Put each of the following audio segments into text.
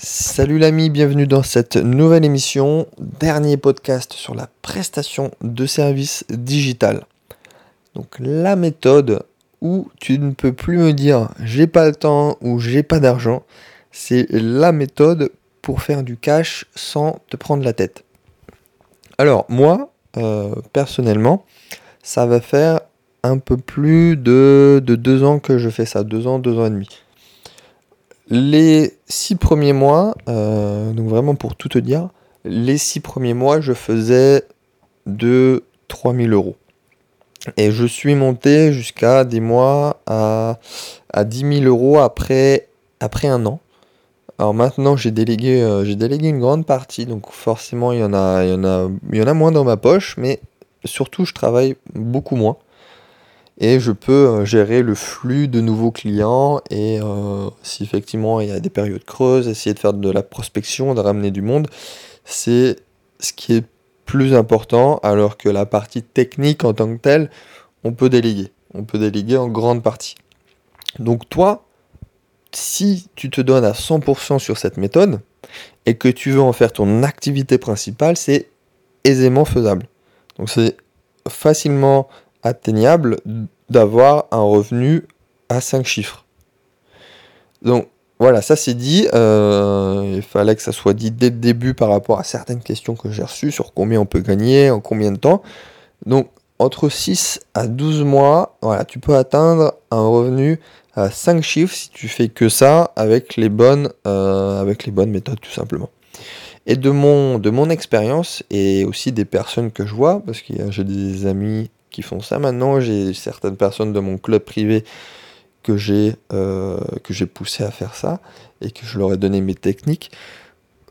Salut l'ami, bienvenue dans cette nouvelle émission, dernier podcast sur la prestation de services digital. Donc la méthode où tu ne peux plus me dire j'ai pas le temps ou j'ai pas d'argent, c'est la méthode pour faire du cash sans te prendre la tête. Alors moi, euh, personnellement, ça va faire un peu plus de, de deux ans que je fais ça, deux ans, deux ans et demi. Les six premiers mois, euh, donc vraiment pour tout te dire, les six premiers mois, je faisais de 3000 euros. Et je suis monté jusqu'à des mois à, à 10 000 euros après, après un an. Alors maintenant, j'ai délégué, euh, j'ai délégué une grande partie, donc forcément, il y, en a, il, y en a, il y en a moins dans ma poche, mais surtout, je travaille beaucoup moins et je peux euh, gérer le flux de nouveaux clients et euh, si effectivement il y a des périodes creuses, essayer de faire de la prospection, de ramener du monde, c'est ce qui est plus important alors que la partie technique en tant que telle, on peut déléguer. On peut déléguer en grande partie. Donc toi, si tu te donnes à 100% sur cette méthode et que tu veux en faire ton activité principale, c'est aisément faisable. Donc c'est facilement atteignable d'avoir un revenu à 5 chiffres. Donc voilà, ça c'est dit. Euh, il fallait que ça soit dit dès le début par rapport à certaines questions que j'ai reçues sur combien on peut gagner, en combien de temps. Donc entre 6 à 12 mois, voilà, tu peux atteindre un revenu à 5 chiffres si tu fais que ça avec les bonnes, euh, avec les bonnes méthodes tout simplement. Et de mon, de mon expérience et aussi des personnes que je vois, parce que j'ai des amis qui font ça maintenant. J'ai certaines personnes de mon club privé que j'ai euh, poussé à faire ça et que je leur ai donné mes techniques.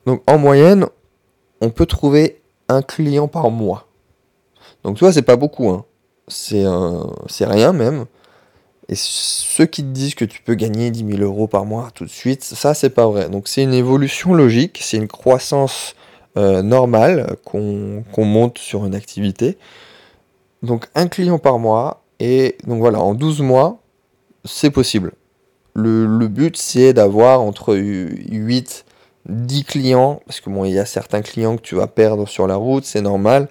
Donc en moyenne, on peut trouver un client par mois. Donc tu vois, c'est pas beaucoup, hein. c'est rien même. Et ceux qui te disent que tu peux gagner 10 000 euros par mois tout de suite, ça c'est pas vrai. Donc c'est une évolution logique, c'est une croissance euh, normale qu'on monte sur une activité. Donc un client par mois. Et donc voilà, en 12 mois, c'est possible. Le, but, c'est d'avoir entre 8, 10 clients. Parce que bon, il y a certains clients que tu vas perdre sur la route, c'est normal.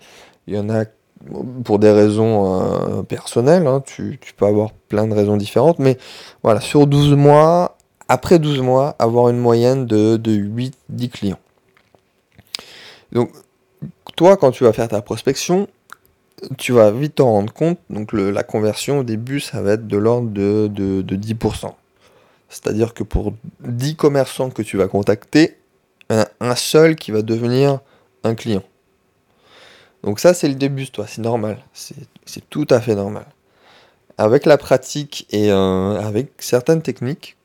Il y en a pour des raisons euh, personnelles. Hein. tu, peux avoir plein de raisons différentes. Mais voilà, sur 12 mois, après 12 mois, avoir une moyenne de, de 8-10 clients. Donc, toi, quand tu vas faire ta prospection, tu vas vite t'en rendre compte. Donc la conversion au début, ça va être de l'ordre de, 10%. C'est-à-dire que pour 10 commerçants que tu vas contacter, un, seul qui va devenir un client. Donc ça, c'est le début, toi, c'est normal. C'est tout à fait normal. Avec la pratique et euh, avec certaines techniques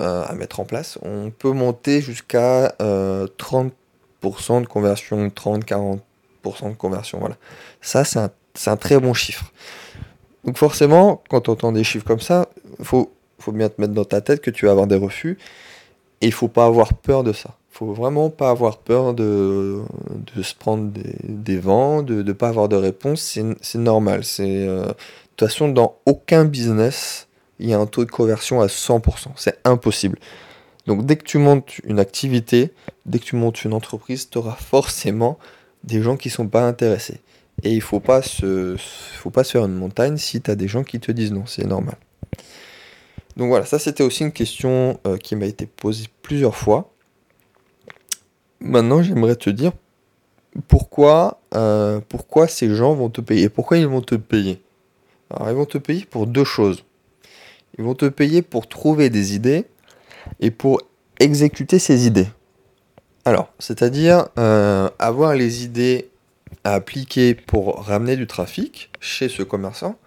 euh, à mettre en place, on peut monter jusqu'à 30% euh, de conversion, 30-40% de conversion. Voilà. Ça, c'est un c'est un très bon chiffre. Donc forcément, quand on entend des chiffres comme ça, il faut, faut bien te mettre dans ta tête que tu vas avoir des refus. Et il faut pas avoir peur de ça. Faut vraiment pas avoir peur de, de se prendre des, des vents, de ne pas avoir de réponse. C'est normal. Euh, de toute façon, dans aucun business, il y a un taux de conversion à 100%. C'est impossible. Donc dès que tu montes une activité, dès que tu montes une entreprise, tu auras forcément des gens qui sont pas intéressés. Et il faut pas se, faut pas se faire une montagne si tu as des gens qui te disent non, c'est normal. Donc voilà, ça c'était aussi une question euh, qui m'a été posée plusieurs fois. Maintenant, j'aimerais te dire pourquoi, euh, pourquoi ces gens vont te payer. Pourquoi ils vont te payer? Alors, ils vont te payer pour deux choses. Ils vont te payer pour trouver des idées et pour exécuter ces idées. Alors, c'est-à-dire euh, avoir les idées à appliquer pour ramener du trafic chez ce commerçant,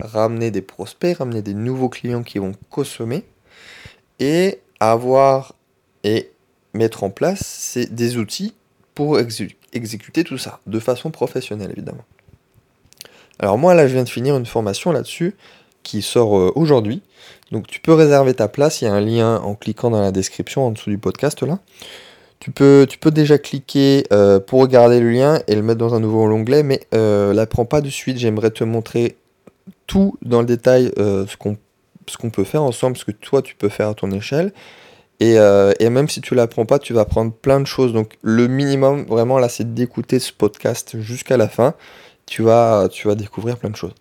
ramener des prospects, ramener des nouveaux clients qui vont consommer et avoir et mettre en place des outils pour exécuter tout ça de façon professionnelle évidemment. Alors moi là je viens de finir une formation là-dessus qui sort euh, aujourd'hui. Donc tu peux réserver ta place, il y a un lien en cliquant dans la description en dessous du podcast là. Tu peux, déjà cliquer euh, pour regarder le lien et le mettre dans un nouveau onglet, mais euh, la prends pas de suite. J'aimerais te montrer tout dans le détail euh, ce qu'on peut faire ensemble, ce que toi tu peux faire à ton échelle. Et, euh, même si tu l'apprends pas, tu vas apprendre plein de choses. Donc le minimum, vraiment là, c'est d'écouter ce podcast jusqu'à la fin. Tu vas, tu vas découvrir plein de choses.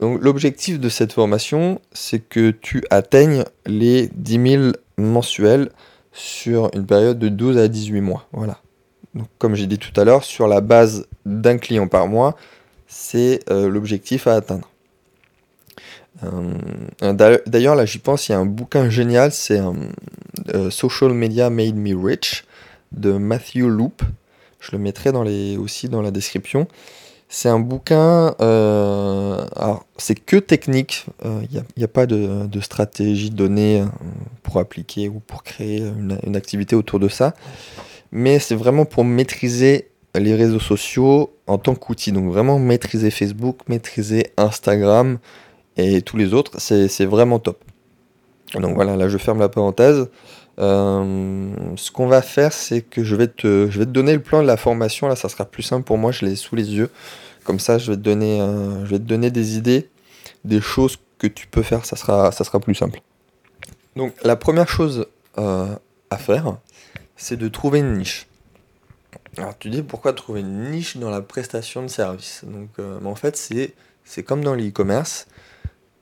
Donc l'objectif de cette formation, c'est que tu atteignes les 10 000 mensuels sur une période de 12 à 18 mois. Voilà. Donc, comme j'ai dit tout à l'heure, sur la base d'un client par mois, c'est euh, l'objectif à atteindre. Euh, d'ailleurs, là, j'y pense, il y a un bouquin génial, c'est euh, Social Media Made Me Rich de Matthew Loop. Je le mettrai dans les, aussi dans la description. C'est un bouquin, alors c'est que technique, il n'y a, pas de, stratégie donnée pour appliquer ou pour créer une, une activité autour de ça, mais c'est vraiment pour maîtriser les réseaux sociaux en tant qu'outil. Donc vraiment maîtriser Facebook, maîtriser Instagram et tous les autres, c'est vraiment top. Donc voilà, là je ferme la parenthèse. Euh, ce qu'on va faire, c'est que je vais, te, je vais te donner le plan de la formation. Là, ça sera plus simple pour moi, je l'ai sous les yeux. Comme ça, je vais, te donner, euh, je vais te donner des idées, des choses que tu peux faire, ça sera, ça sera plus simple. Donc la première chose euh, à faire, c'est de trouver une niche. Alors tu dis pourquoi trouver une niche dans la prestation de service? Donc en fait c'est comme dans l'e-commerce.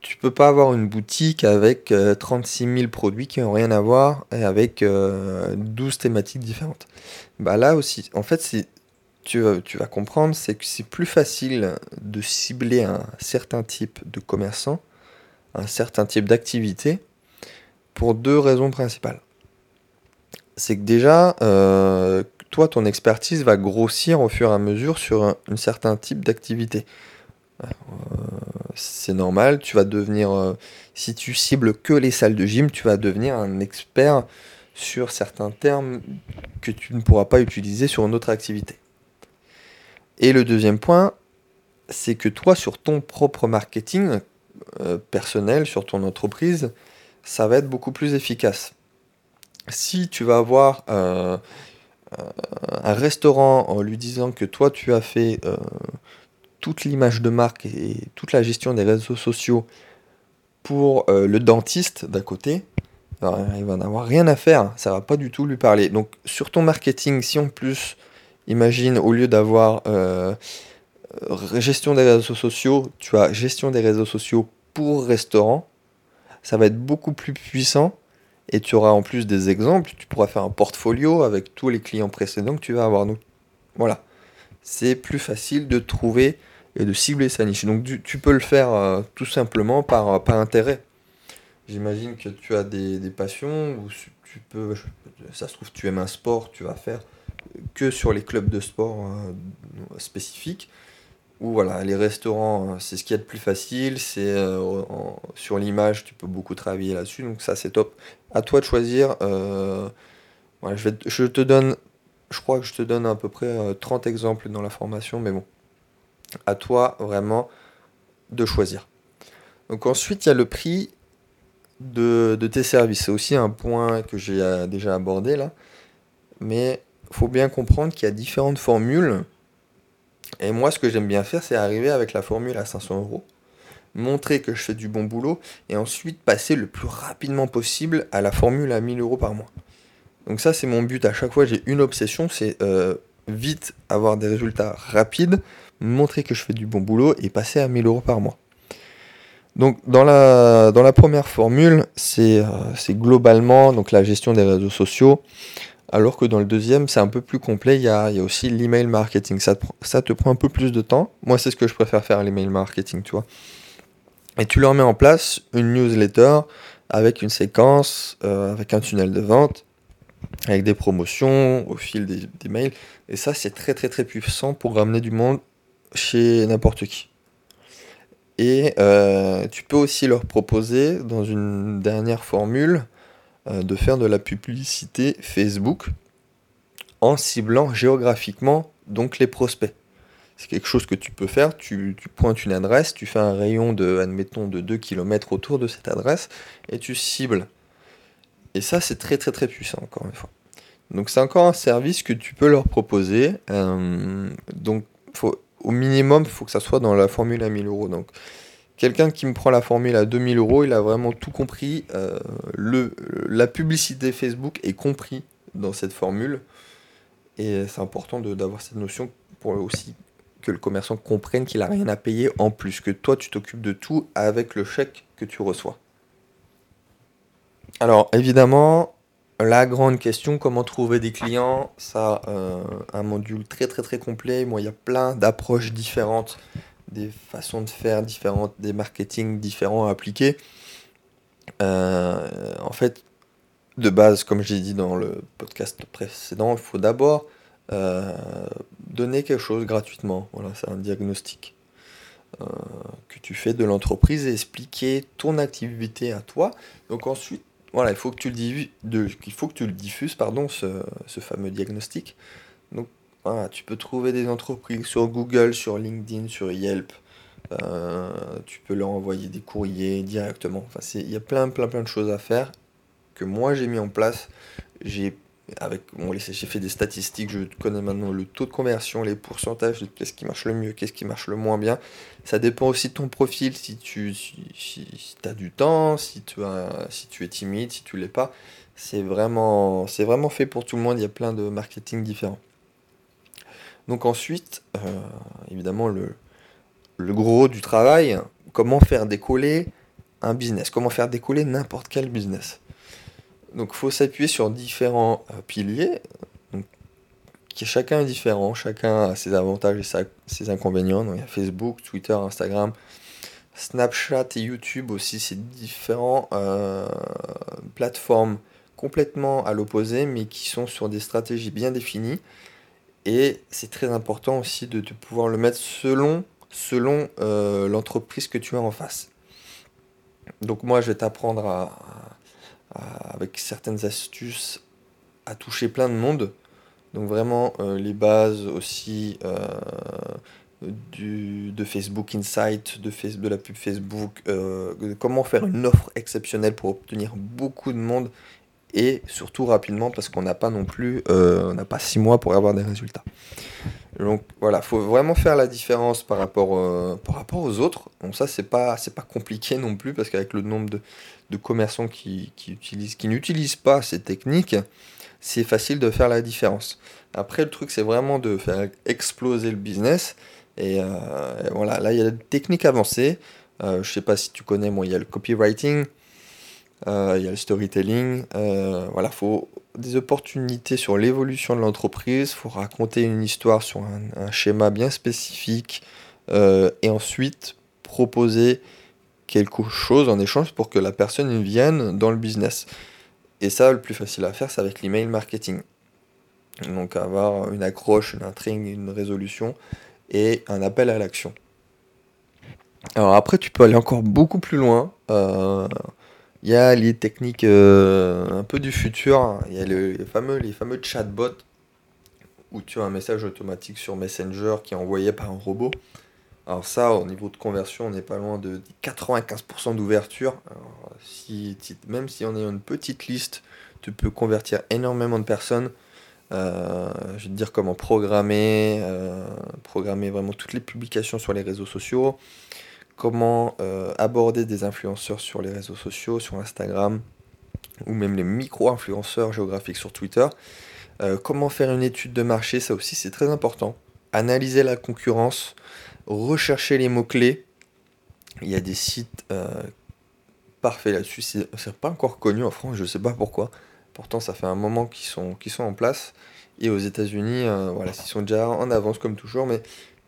Tu peux pas avoir une boutique avec 36 euh, 000 produits qui n'ont rien à voir et avec 12 euh, thématiques différentes. Bah là aussi, en fait, tu, tu vas comprendre, c'est que c'est plus facile de cibler un certain type de commerçant, un certain type d'activité, pour deux raisons principales. C'est que déjà, toi, ton expertise va grossir au fur et à mesure sur un, certain type d'activité. Euh, c'est normal, tu vas devenir, euh, si tu cibles que les salles de gym, tu vas devenir un expert sur certains termes que tu ne pourras pas utiliser sur une autre activité. Et le deuxième point, c'est que toi, sur ton propre marketing euh, personnel, sur ton entreprise, ça va être beaucoup plus efficace. Si tu vas avoir euh, un restaurant en lui disant que toi tu as fait toute l'image de marque et toute la gestion des réseaux sociaux pour euh, le dentiste d'à côté, il va n'avoir rien à faire, ça va pas du tout lui parler. Donc sur ton marketing, si en plus, imagine, au lieu d'avoir gestion des réseaux sociaux, tu as gestion des réseaux sociaux pour restaurant, ça va être beaucoup plus puissant et tu auras en plus des exemples, tu pourras faire un portfolio avec tous les clients précédents que tu vas avoir. Voilà, c'est plus facile de trouver et de cibler sa niche. Donc tu, peux le faire euh, tout simplement par, euh, par intérêt. J'imagine que tu as des, passions ou tu peux, ça se trouve, tu aimes un sport, tu vas faire que sur les clubs de sport euh, spécifiques ou voilà, les restaurants, c'est ce qu'il y a de plus facile, c'est sur l'image, tu peux beaucoup travailler là-dessus, donc ça c'est top à toi de choisir. Je, vais, je, te donne, je crois que je te donne à peu près 30 euh, exemples dans la formation, mais bon, à toi vraiment de choisir. Donc ensuite, il y a le prix de, tes services. C'est aussi un point que j'ai euh, déjà abordé là. Mais il faut bien comprendre qu'il y a différentes formules. Et moi, ce que j'aime bien faire, c'est arriver avec la formule à 500 euros montrer que je fais du bon boulot, et ensuite passer le plus rapidement possible à la formule à 1000 euros par mois. Donc ça c'est mon but, à chaque fois j'ai une obsession, c'est euh, vite avoir des résultats rapides, montrer que je fais du bon boulot et passer à 1000 euros par mois. Donc dans la, dans la première formule, c'est euh, globalement donc, la gestion des réseaux sociaux, alors que dans le deuxième, c'est un peu plus complet, il y a, aussi l'email marketing. Ça te, prend un peu plus de temps. Moi, c'est ce que je préfère faire, l'email marketing, tu. Et tu leur mets en place une newsletter avec une séquence, euh, avec un tunnel de vente, avec des promotions au fil des, mails. Et ça, c'est très très très puissant pour ramener du monde chez n'importe qui. Et euh, tu peux aussi leur proposer, dans une dernière formule, euh, de faire de la publicité Facebook en ciblant géographiquement donc les prospects c'est quelque chose que tu peux faire. Tu, pointes une adresse, tu fais un rayon de, admettons, de 2 km autour de cette adresse et tu cibles. Et ça, c'est très très très puissant, encore une fois. Donc c'est encore un service que tu peux leur proposer. Euh, donc au minimum, il faut que ça soit dans la formule à 1000 euros. Donc quelqu'un qui me prend la formule à 2000 euros, il a vraiment tout compris. Euh, la publicité Facebook est compris dans cette formule. Et c'est important d'avoir cette notion pour aussi que le commerçant comprenne qu'il n'a rien à payer en plus, que toi tu t'occupes de tout avec le chèque que tu reçois. Alors évidemment, la grande question, comment trouver des clients, ça, euh, un module très très très complet. Moi, il y a plein d'approches différentes, des façons de faire différentes, des marketing différents à appliquer. Euh, en fait, de base, comme j'ai dit dans le podcast précédent, il faut d'abord euh, donner quelque chose gratuitement. Voilà, c'est un diagnostic que tu fais de l'entreprise et expliquer ton activité à toi. Donc ensuite, voilà, il faut que tu le, diffuses, pardon, ce, fameux diagnostic. Donc, voilà, tu peux trouver des entreprises sur Google, sur LinkedIn, sur Yelp. Euh, tu peux leur envoyer des courriers directement. Enfin, il y a plein, plein, plein de choses à faire que moi j'ai mis en place. J'ai avec j'ai fait des statistiques, je connais maintenant le taux de conversion, les pourcentages, qu'est-ce qui marche le mieux, qu'est-ce qui marche le moins bien. Ça dépend aussi de ton profil, si tu as du temps, si tu, es timide, si tu l'es pas. C'est vraiment, c'est vraiment fait pour tout le monde, il y a plein de marketing différents. Donc ensuite, euh, évidemment, le, le gros du travail, comment faire décoller un business, comment faire décoller n'importe quel business. Donc faut s'appuyer sur différents euh, piliers, qui chacun est différent, chacun a ses avantages et ses inconvénients. Il y a Facebook, Twitter, Instagram, Snapchat et YouTube aussi, c'est différents euh, plateformes complètement à l'opposé, mais qui sont sur des stratégies bien définies. Et c'est très important aussi de, pouvoir le mettre selon, selon euh, l'entreprise que tu as en face. Donc moi, je vais t'apprendre à, avec certaines astuces à toucher plein de monde. Donc vraiment euh, les bases aussi euh, de Facebook Insight, de, de la pub Facebook, euh, comment faire une offre exceptionnelle pour obtenir beaucoup de monde et surtout rapidement parce qu'on n'a pas non plus, on n'a pas six mois pour avoir des résultats. Donc voilà, faut vraiment faire la différence par rapport, par rapport aux autres. Donc ça c'est pas c'est pas compliqué non plus parce qu'avec le nombre de, de commerçants qui, utilisent, qui n'utilisent pas ces techniques, c'est facile de faire la différence. Après, le truc, c'est vraiment de faire exploser le business. Et, euh, voilà, là, il y a des techniques avancées. Euh, je sais pas si tu connais, moi, il y a le copywriting, euh, il y a le storytelling. voilà, il faut des opportunités sur l'évolution de l'entreprise. Il faut raconter une histoire sur un, schéma bien spécifique. et ensuite, proposer quelque chose en échange pour que la personne vienne dans le business. Et ça, le plus facile à faire, c'est avec l'email marketing. Donc avoir une accroche, une intrigue, une résolution et un appel à l'action. Alors après, tu peux aller encore beaucoup plus loin. Euh, il y a les techniques euh, un peu du futur. Il y a les, fameux, les fameux chatbots où tu as un message automatique sur Messenger qui est envoyé par un robot. Alors ça, au niveau de conversion, on n'est pas loin de 95% d'ouverture. Si, même si on est une petite liste, tu peux convertir énormément de personnes. Euh, je vais te dire comment programmer, euh, programmer vraiment toutes les publications sur les réseaux sociaux, comment euh, aborder des influenceurs sur les réseaux sociaux, sur Instagram, ou même les micro-influenceurs géographiques sur Twitter. comment faire une étude de marché, ça aussi c'est très important. Analyser la concurrence, rechercher les mots-clés. Il y a des sites euh, parfaits là-dessus. C'est pas encore connu en France, je sais pas pourquoi. Pourtant, ça fait un moment qu'ils sont, en place. Et aux États-Unis, euh, voilà, ils sont déjà en avance comme toujours. Mais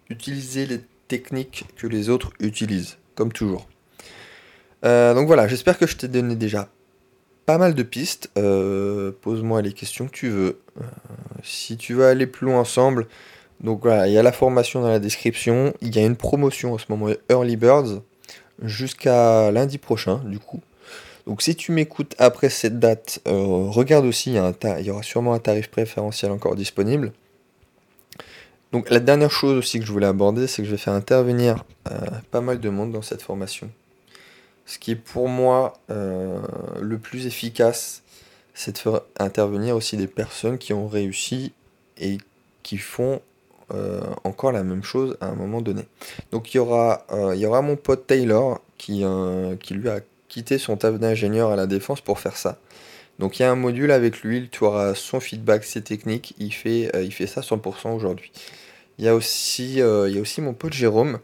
utilisez les que les autres utilisent, comme toujours. Euh, donc voilà, j'espère que je t'ai donné déjà pas mal de pistes. Pose-moi les questions que tu veux. si tu veux aller plus loin ensemble, donc voilà, il y a la formation dans la description. Il y a une promotion en ce moment, Early Birds, jusqu'à lundi prochain, du coup. Donc si tu m'écoutes après cette date, euh, regarde aussi, il y, aura sûrement un tarif préférentiel encore disponible. Donc la dernière chose aussi que je voulais aborder, c'est que je vais faire intervenir euh, pas mal de monde dans cette formation. Ce qui est pour moi euh, le plus efficace, c'est de faire intervenir aussi des personnes qui ont réussi et qui font encore la même chose à un moment donné. Donc il y aura, mon pote Taylor qui, qui lui a quitté son taf d'ingénieur à la défense pour faire ça. Donc il y a un module avec lui, tu auras son feedback, ses techniques, il fait, il fait ça 100% aujourd'hui. Il y, a aussi, il y a aussi mon pote Jérôme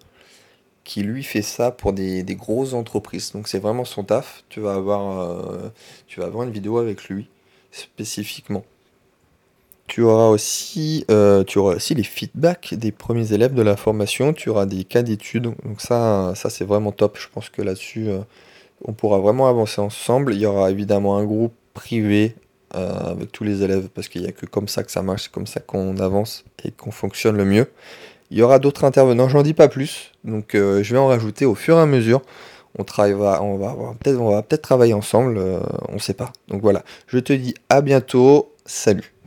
qui lui fait ça pour des, grosses entreprises. Donc c'est vraiment son taf. Tu vas avoir, tu vas avoir une vidéo avec lui spécifiquement. Tu auras aussi, euh, tu auras aussi les feedbacks des premiers élèves de la formation. Tu auras des cas d'études. Donc ça, ça c'est vraiment top. Je pense que là-dessus, euh, on pourra vraiment avancer ensemble. Il y aura évidemment un groupe privé euh, avec tous les élèves parce qu'il n'y a que comme ça que ça marche, c'est comme ça qu'on avance et qu'on fonctionne le mieux. Il y aura d'autres intervenants, j'en dis pas plus. Donc je vais en rajouter au fur et à mesure. On on va peut-être, on va peut-être travailler ensemble, on ne sait pas. Donc voilà. Je te dis à bientôt. Salut.